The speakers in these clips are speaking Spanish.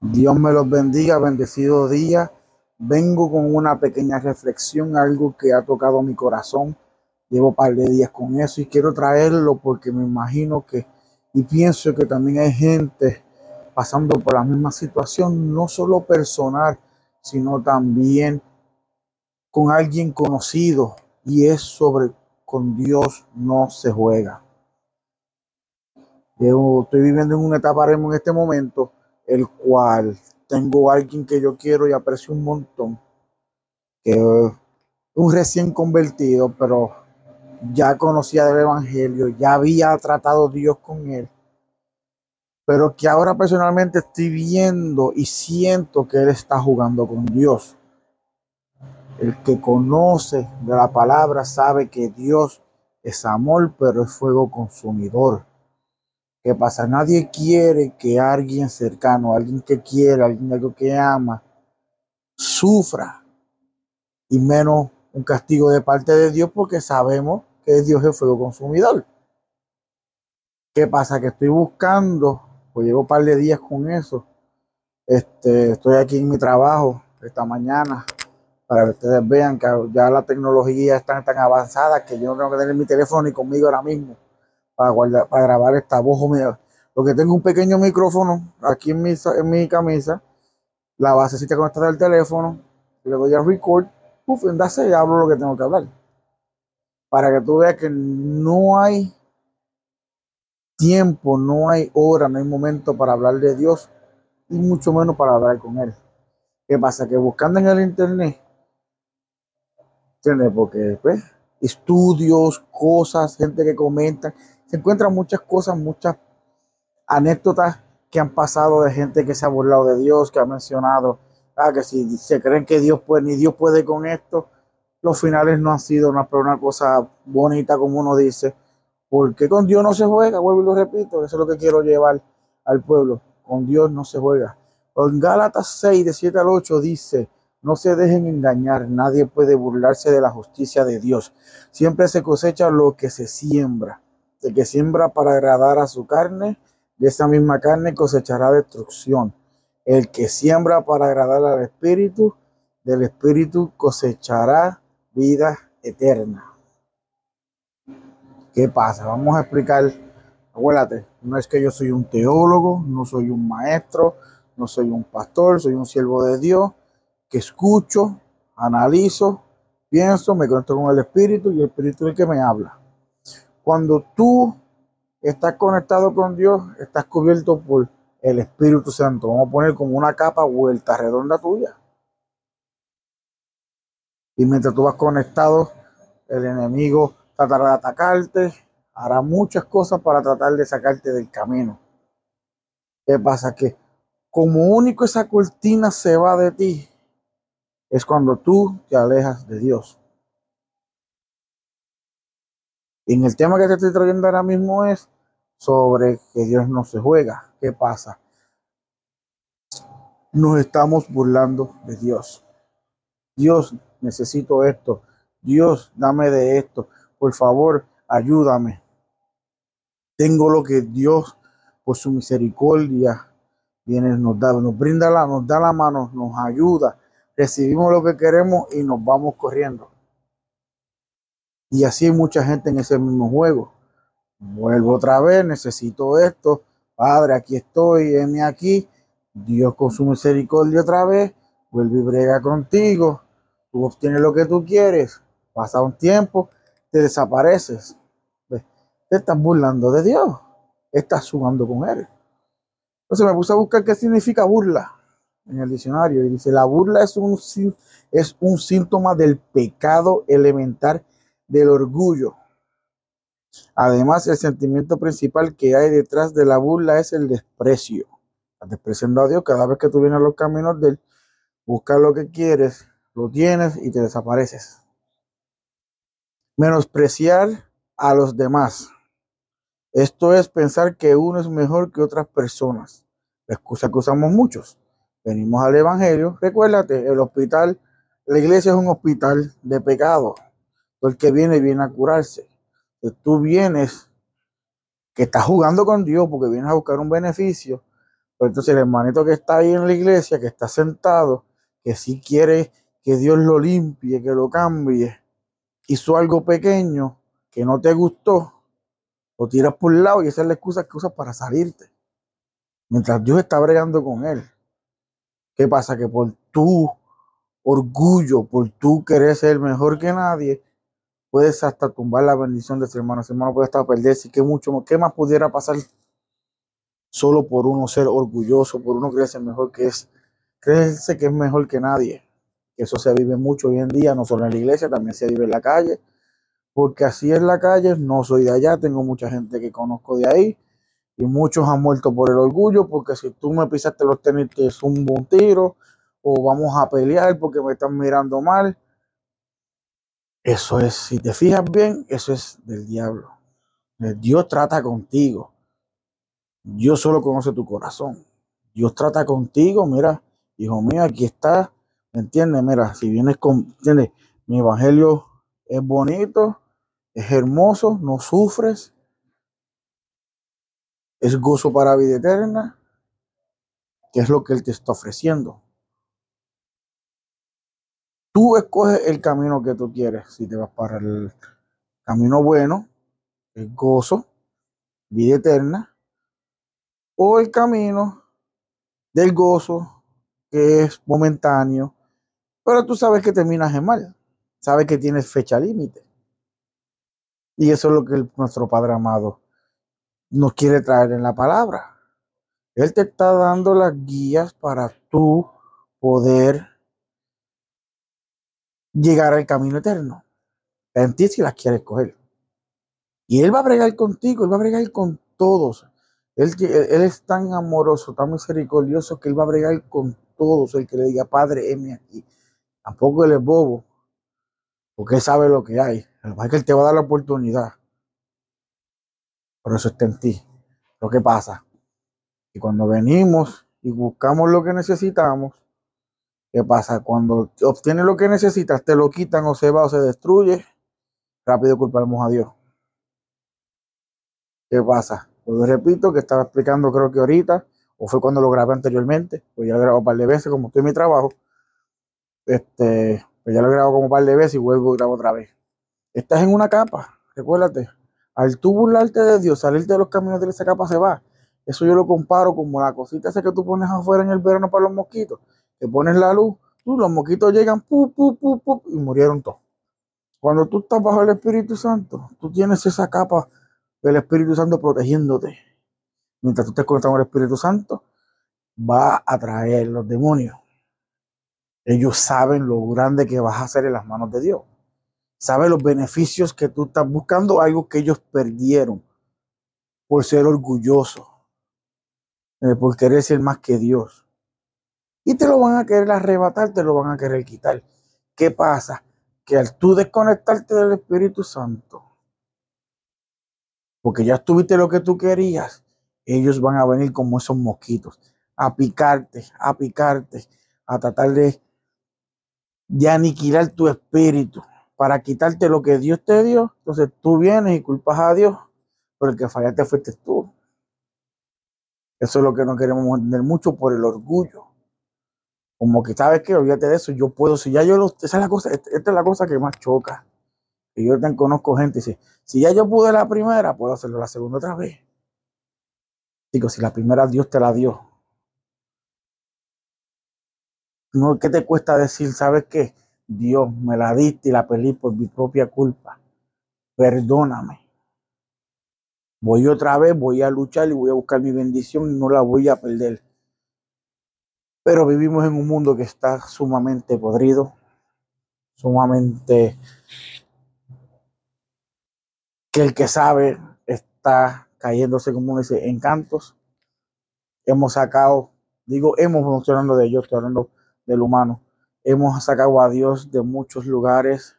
Dios me los bendiga, bendecido día. Vengo con una pequeña reflexión, algo que ha tocado mi corazón. Llevo un par de días con eso y quiero traerlo porque me imagino que y pienso que también hay gente pasando por la misma situación, no solo personal, sino también con alguien conocido y es sobre con Dios no se juega. Yo estoy viviendo en una etapa en este momento el cual tengo a alguien que yo quiero y aprecio un montón, que es un recién convertido, pero ya conocía del Evangelio, ya había tratado Dios con él, pero que ahora personalmente estoy viendo y siento que él está jugando con Dios. El que conoce de la palabra sabe que Dios es amor, pero es fuego consumidor. ¿Qué pasa? Nadie quiere que alguien cercano, alguien que quiere, alguien algo que ama, sufra. Y menos un castigo de parte de Dios porque sabemos que Dios es fuego consumidor. ¿Qué pasa? Que estoy buscando, pues llevo un par de días con eso. Este, estoy aquí en mi trabajo esta mañana para que ustedes vean que ya la tecnología está tan avanzada que yo no tengo que tener mi teléfono ni conmigo ahora mismo para, guardar, para grabar esta voz. Lo que tengo un pequeño micrófono aquí en mi, en mi camisa, la basecita conectada al teléfono, le doy a record, uf, y hablo lo que tengo que hablar. Para que tú veas que no hay tiempo, no hay hora, no hay momento para hablar de Dios y mucho menos para hablar con Él. ¿Qué pasa? Que buscando en el internet, ¿entiendes? Porque pues, estudios, cosas, gente que comenta, se encuentran muchas cosas, muchas anécdotas que han pasado de gente que se ha burlado de Dios, que ha mencionado ah, que si se creen que Dios puede, ni Dios puede con esto, los finales no han sido una, cosa bonita como uno dice, porque con Dios no se juega, vuelvo y lo repito, eso es lo que quiero llevar al pueblo, con Dios no se juega. En Gálatas 6, de 7 al 8 dice, no se dejen engañar, nadie puede burlarse de la justicia de Dios. Siempre se cosecha lo que se siembra el que siembra para agradar a su carne, de esa misma carne cosechará destrucción. El que siembra para agradar al Espíritu, del Espíritu cosechará vida eterna. ¿Qué pasa? Vamos a explicar. Acuérdate, no es que yo soy un teólogo, no soy un maestro, no soy un pastor, soy un siervo de Dios que escucho, analizo, pienso, me conecto con el Espíritu y el Espíritu es el que me habla. Cuando tú estás conectado con Dios, estás cubierto por el Espíritu Santo. Vamos a poner como una capa vuelta redonda tuya. Y mientras tú vas conectado, el enemigo tratará de atacarte, hará muchas cosas para tratar de sacarte del camino. ¿Qué pasa? Que como único esa cortina se va de ti, es cuando tú te alejas de Dios. En el tema que te estoy trayendo ahora mismo es sobre que Dios no se juega. ¿Qué pasa? Nos estamos burlando de Dios. Dios, necesito esto. Dios, dame de esto. Por favor, ayúdame. Tengo lo que Dios, por su misericordia, viene, nos da, nos brinda la, nos da la mano, nos ayuda. Recibimos lo que queremos y nos vamos corriendo. Y así mucha gente en ese mismo juego. Vuelvo otra vez, necesito esto. Padre, aquí estoy, heme aquí. Dios con su misericordia otra vez, vuelve y brega contigo. Tú obtienes lo que tú quieres. Pasa un tiempo, te desapareces. Te estás burlando de Dios. Estás jugando con Él. Entonces me puse a buscar qué significa burla en el diccionario. Y dice, la burla es un, es un síntoma del pecado elemental del orgullo. Además, el sentimiento principal que hay detrás de la burla es el desprecio. Despreciando a Dios, cada vez que tú vienes a los caminos de Él, lo que quieres, lo tienes y te desapareces. Menospreciar a los demás. Esto es pensar que uno es mejor que otras personas. La excusa que usamos muchos. Venimos al Evangelio. Recuérdate, el hospital, la iglesia es un hospital de pecado. El que viene, viene a curarse. Si tú vienes, que estás jugando con Dios porque vienes a buscar un beneficio, Pero entonces el hermanito que está ahí en la iglesia, que está sentado, que si quiere que Dios lo limpie, que lo cambie, hizo algo pequeño que no te gustó, lo tiras por un lado y esa es la excusa que usas para salirte. Mientras Dios está bregando con él. ¿Qué pasa? Que por tu orgullo, por tu querer ser mejor que nadie, puedes hasta tumbar la bendición de ese hermano. Ese hermano puede estar perderse. ¿Qué, mucho, ¿Qué más pudiera pasar solo por uno ser orgulloso, por uno creerse mejor que es? Creerse que es mejor que nadie. Eso se vive mucho hoy en día, no solo en la iglesia, también se vive en la calle. Porque así es la calle, no soy de allá, tengo mucha gente que conozco de ahí y muchos han muerto por el orgullo, porque si tú me pisaste los tenis te zumbo un tiro, o vamos a pelear porque me están mirando mal. Eso es, si te fijas bien, eso es del diablo. Dios trata contigo. Dios solo conoce tu corazón. Dios trata contigo, mira, hijo mío, aquí está, ¿me entiendes? Mira, si vienes con, ¿entiendes? Mi evangelio es bonito, es hermoso, no sufres, es gozo para vida eterna, que es lo que Él te está ofreciendo. Tú escoges el camino que tú quieres. Si te vas para el camino bueno, el gozo, vida eterna, o el camino del gozo, que es momentáneo, pero tú sabes que terminas en mal, sabes que tienes fecha límite. Y eso es lo que nuestro Padre amado nos quiere traer en la palabra. Él te está dando las guías para tú poder llegar al camino eterno. En ti si las quieres coger. Y Él va a bregar contigo, Él va a bregar con todos. Él, es tan amoroso, tan misericordioso que Él va a bregar con todos. El que le diga, Padre, heme aquí. Tampoco Él es bobo, porque Él sabe lo que hay. El que Él te va a dar la oportunidad. Por eso está en ti. Lo que pasa, y cuando venimos y buscamos lo que necesitamos, ¿qué pasa? Cuando obtienes lo que necesitas, te lo quitan o se va o se destruye, rápido culpamos a Dios. ¿Qué pasa? Pues repito que estaba explicando creo que ahorita, o fue cuando lo grabé anteriormente, pues ya lo he grabado un par de veces, como estoy en mi trabajo, este, pues ya lo he grabado como un par de veces y vuelvo y grabo otra vez. Estás en una capa, recuérdate, al tú burlarte de Dios, salirte de los caminos de esa capa se va. Eso yo lo comparo como la cosita esa que tú pones afuera en el verano para los mosquitos. Te pones la luz, tú, los mosquitos llegan, y murieron todos. Cuando tú estás bajo el Espíritu Santo, tú tienes esa capa del Espíritu Santo protegiéndote. Mientras tú estés conectado con el Espíritu Santo, va a traer los demonios. Ellos saben lo grande que vas a hacer en las manos de Dios sabe los beneficios que tú estás buscando, algo que ellos perdieron por ser orgulloso, eh, por querer ser más que Dios. Y te lo van a querer arrebatar, te lo van a querer quitar. ¿Qué pasa? Que al tú desconectarte del Espíritu Santo, porque ya tuviste lo que tú querías, ellos van a venir como esos mosquitos, a picarte, a picarte, a tratar de, de aniquilar tu espíritu para quitarte lo que Dios te dio. Entonces tú vienes y culpas a Dios, pero el que fallaste fuiste tú. Eso es lo que no queremos entender mucho por el orgullo. Como que sabes que olvídate de eso, yo puedo, si ya yo lo, esa es la cosa, esta, es la cosa que más choca. Y yo también conozco gente y dice, si ya yo pude la primera, puedo hacerlo la segunda otra vez. Digo, si la primera Dios te la dio. No, ¿qué te cuesta decir, sabes qué? Dios, me la diste y la perdí por mi propia culpa. Perdóname. Voy otra vez, voy a luchar y voy a buscar mi bendición y no la voy a perder. Pero vivimos en un mundo que está sumamente podrido, sumamente que el que sabe está cayéndose como dice encantos. Hemos sacado, digo, hemos funcionando de ellos, estoy hablando del humano hemos sacado a Dios de muchos lugares,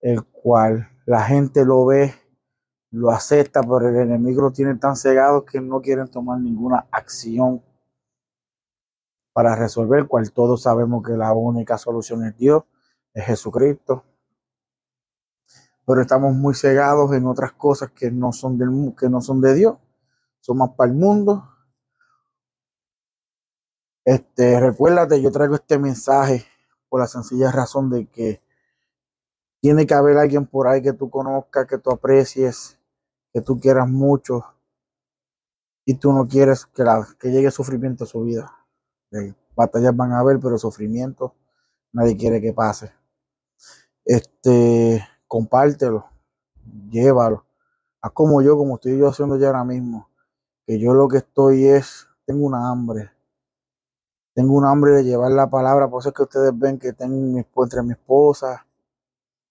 el cual la gente lo ve, lo acepta, pero el enemigo lo tiene tan cegado que no quieren tomar ninguna acción para resolver, cual todos sabemos que la única solución es Dios, es Jesucristo. Pero estamos muy cegados en otras cosas que no son, del, que no son de Dios, son más para el mundo. Este, recuérdate, yo traigo este mensaje por la sencilla razón de que tiene que haber alguien por ahí que tú conozcas, que tú aprecies, que tú quieras mucho y tú no quieres que, la, que llegue sufrimiento a su vida. Batallas van a haber, pero sufrimiento nadie quiere que pase. Este, compártelo, llévalo. Haz como yo, como estoy yo haciendo ya ahora mismo. Que yo lo que estoy es, tengo una hambre. Tengo una hambre de llevar la palabra. Por eso es que ustedes ven que tengo entre mi esposa,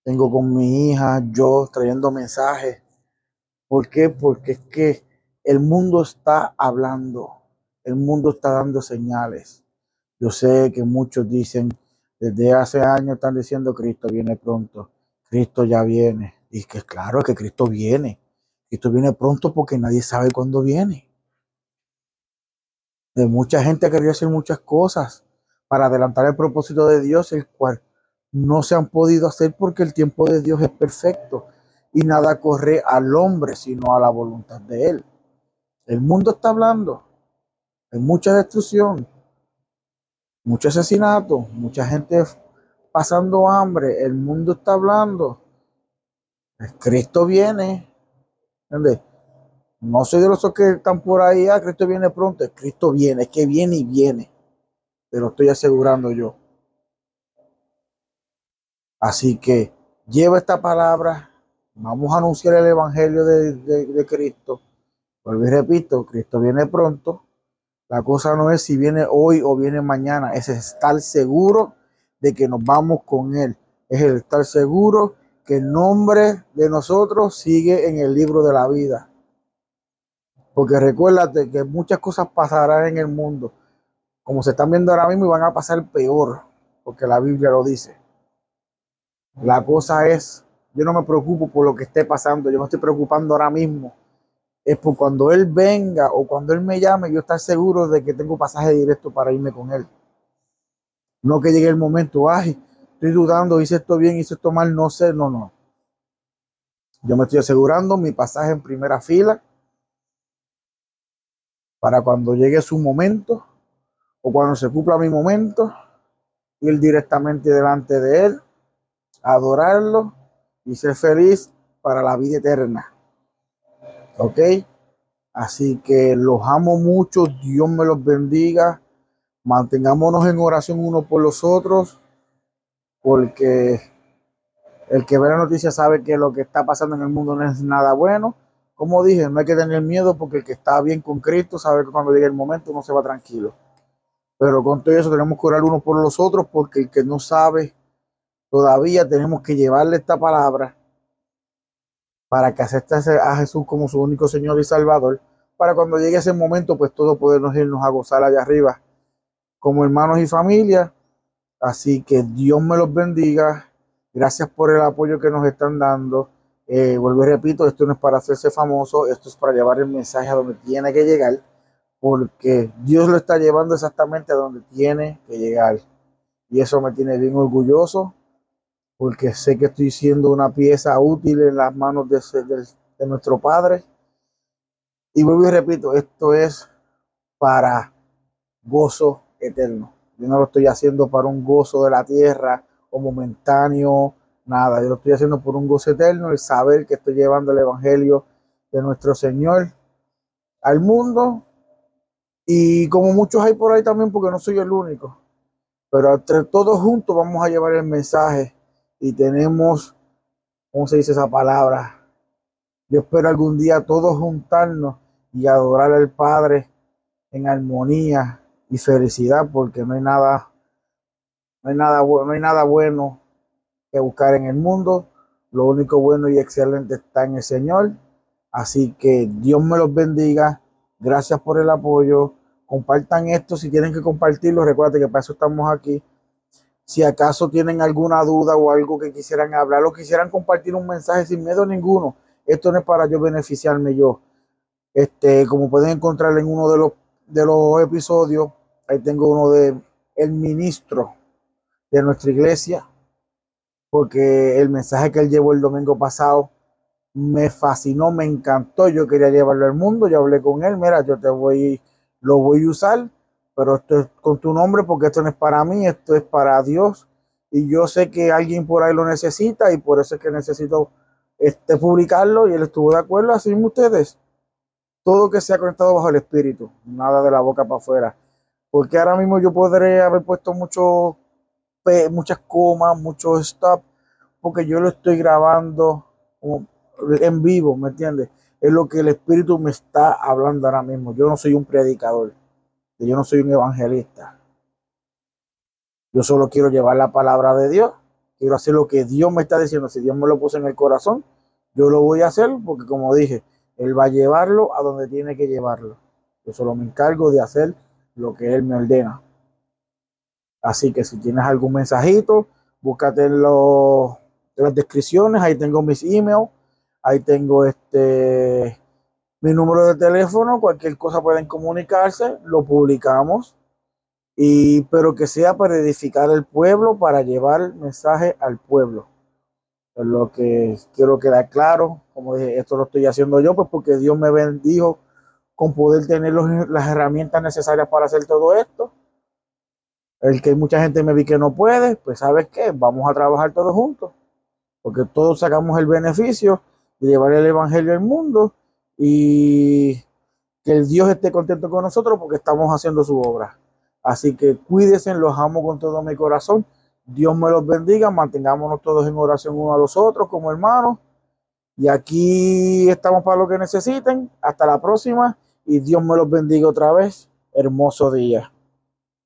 tengo con mi hija, yo trayendo mensajes. ¿Por qué? Porque es que el mundo está hablando. El mundo está dando señales. Yo sé que muchos dicen, desde hace años están diciendo Cristo viene pronto. Cristo ya viene. Y que claro que Cristo viene. Cristo viene pronto porque nadie sabe cuándo viene. De mucha gente quería hacer muchas cosas para adelantar el propósito de Dios, el cual no se han podido hacer porque el tiempo de Dios es perfecto y nada corre al hombre sino a la voluntad de Él. El mundo está hablando, mucha destrucción, mucho asesinato, mucha gente pasando hambre, el mundo está hablando. Cristo viene, No soy de los que están por ahí, ah, Cristo viene pronto, Cristo viene, es que viene y viene, pero estoy asegurando yo. Así que lleva esta palabra, vamos a anunciar el Evangelio de, Cristo. Vuelvo y repito, Cristo viene pronto. La cosa no es si viene hoy o viene mañana, es estar seguro de que nos vamos con Él. Es el estar seguro que el nombre de nosotros sigue en el libro de la vida. Porque recuérdate que muchas cosas pasarán en el mundo, como se están viendo ahora mismo, y van a pasar peor, porque la Biblia lo dice. La cosa es, yo no me preocupo por lo que esté pasando, yo me estoy preocupando ahora mismo. Es por cuando Él venga o cuando Él me llame, yo estar seguro de que tengo pasaje directo para irme con Él. No que llegue el momento, ay, estoy dudando, hice esto bien, hice esto mal, no sé, no, no. Yo me estoy asegurando mi pasaje en primera fila para cuando llegue su momento o cuando se cumpla mi momento, ir directamente delante de Él adorarlo y ser feliz para la vida eterna. ¿Ok? Así que los amo mucho, Dios me los bendiga. Mantengámonos en oración uno por los otros, porque el que ve la noticia sabe que lo que está pasando en el mundo no es nada bueno. Como dije, no hay que tener miedo porque el que está bien con Cristo sabe que cuando llegue el momento uno se va tranquilo. Pero con todo eso tenemos que orar uno por los otros porque el que no sabe todavía tenemos que llevarle esta palabra para que acepte a Jesús como su único Señor y Salvador, para cuando llegue ese momento, pues todos podernos irnos a gozar allá arriba como hermanos y familia. Así que Dios me los bendiga. Gracias por el apoyo que nos están dando. Eh, vuelvo y repito, esto no es para hacerse famoso, esto es para llevar el mensaje a donde tiene que llegar, porque Dios lo está llevando exactamente a donde tiene que llegar. Y eso me tiene bien orgulloso porque sé que estoy siendo una pieza útil en las manos de, de, nuestro Padre. Y vuelvo y repito, esto es para gozo eterno. Yo no lo estoy haciendo para un gozo de la tierra o momentáneo, nada. Yo lo estoy haciendo por un gozo eterno, el saber que estoy llevando el Evangelio de nuestro Señor al mundo. Y como muchos hay por ahí también, porque no soy el único. Pero entre todos juntos vamos a llevar el mensaje y tenemos, ¿cómo se dice esa palabra? Yo espero algún día todos juntarnos y adorar al Padre en armonía y felicidad, porque no hay nada, no hay nada, no hay nada bueno que buscar en el mundo. Lo único bueno y excelente está en el Señor. Así que Dios me los bendiga. Gracias por el apoyo. Compartan esto si tienen que compartirlo. Recuerden que para eso estamos aquí si acaso tienen alguna duda o algo que quisieran hablar o quisieran compartir un mensaje sin miedo ninguno, esto no es para yo beneficiarme yo. Este, como pueden encontrar en uno de los, de los episodios, ahí tengo uno de el ministro de nuestra iglesia, porque el mensaje que él llevó el domingo pasado me fascinó, me encantó, yo quería llevarlo al mundo, yo hablé con él, mira, yo te voy, lo voy a usar pero esto es con tu nombre porque esto no es para mí, esto es para Dios. Y yo sé que alguien por ahí lo necesita y por eso es que necesito este, publicarlo y él estuvo de acuerdo, así mismo ustedes. Todo que sea conectado bajo el espíritu, nada de la boca para afuera. Porque ahora mismo yo podré haber puesto mucho, muchas comas, mucho stop, porque yo lo estoy grabando en vivo, ¿me entiendes? Es lo que el espíritu me está hablando ahora mismo. Yo no soy un predicador, yo no soy un evangelista. Yo solo quiero llevar la palabra de Dios quiero hacer lo que Dios me está diciendo. Si Dios me lo puso en el corazón, yo lo voy a hacer porque como dije, Él va a llevarlo a donde tiene que llevarlo. Yo solo me encargo de hacer lo que Él me ordena. Así que si tienes algún mensajito, búscate en, las descripciones, ahí tengo mis emails, ahí tengo este mi número de teléfono, cualquier cosa pueden comunicarse, lo publicamos y pero que sea para edificar el pueblo, para llevar mensaje al pueblo. Lo que quiero quedar claro, como dije, esto lo estoy haciendo yo, pues porque Dios me bendijo con poder tener las herramientas necesarias para hacer todo esto. El que mucha gente me vi que no puede, pues sabes qué, vamos a trabajar todos juntos, porque todos sacamos el beneficio de llevar el evangelio al mundo y que el Dios esté contento con nosotros porque estamos haciendo su obra. Así que cuídense, los amo con todo mi corazón. Dios me los bendiga, mantengámonos todos en oración uno a los otros como hermanos. Y aquí estamos para lo que necesiten. Hasta la próxima y Dios me los bendiga otra vez. Hermoso día.